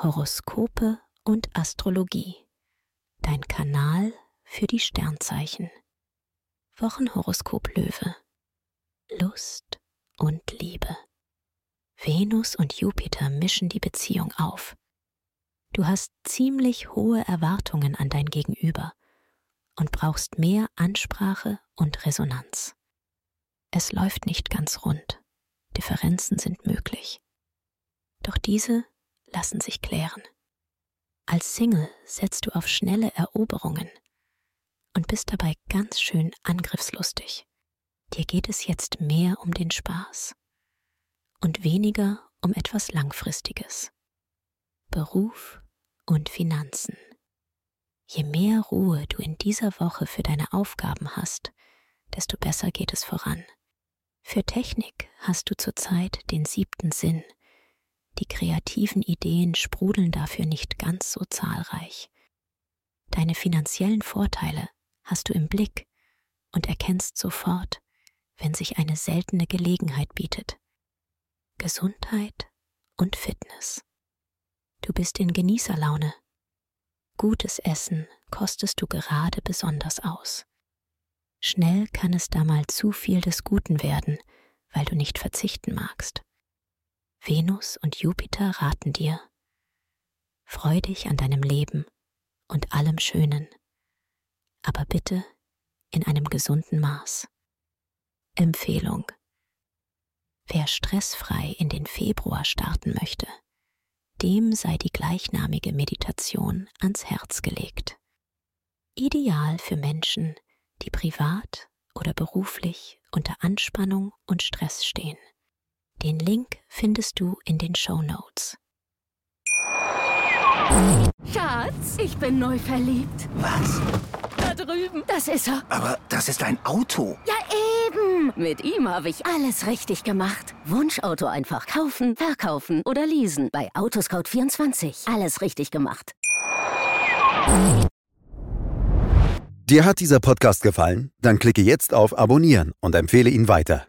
Horoskope und Astrologie. Dein Kanal für die Sternzeichen. Wochenhoroskop Löwe. Lust und Liebe. Venus und Jupiter mischen die Beziehung auf. Du hast ziemlich hohe Erwartungen an dein Gegenüber und brauchst mehr Ansprache und Resonanz. Es läuft nicht ganz rund. Differenzen sind möglich. Doch diese lassen sich klären. Als Single setzt du auf schnelle Eroberungen und bist dabei ganz schön angriffslustig. Dir geht es jetzt mehr um den Spaß und weniger um etwas Langfristiges. Beruf und Finanzen. Je mehr Ruhe du in dieser Woche für deine Aufgaben hast, desto besser geht es voran. Für Technik hast du zurzeit den siebten Sinn. Die kreativen Ideen sprudeln dafür nicht ganz so zahlreich. Deine finanziellen Vorteile hast du im Blick und erkennst sofort, wenn sich eine seltene Gelegenheit bietet. Gesundheit und Fitness. Du bist in Genießerlaune. Gutes Essen kostest du gerade besonders aus. Schnell kann es da mal zu viel des Guten werden, weil du nicht verzichten magst. Venus und Jupiter raten dir. Freu dich an deinem Leben und allem Schönen, aber bitte in einem gesunden Maß. Empfehlung. Wer stressfrei in den Februar starten möchte, dem sei die gleichnamige Meditation ans Herz gelegt. Ideal für Menschen, die privat oder beruflich unter Anspannung und Stress stehen. Den Link findest du in den Show Notes. Schatz, ich bin neu verliebt. Was? Da drüben. Das ist er. Aber das ist ein Auto. Ja, eben. Mit ihm habe ich alles richtig gemacht. Wunschauto einfach kaufen, verkaufen oder leasen. Bei Autoscout24. Alles richtig gemacht. Dir hat dieser Podcast gefallen? Dann klicke jetzt auf Abonnieren und empfehle ihn weiter.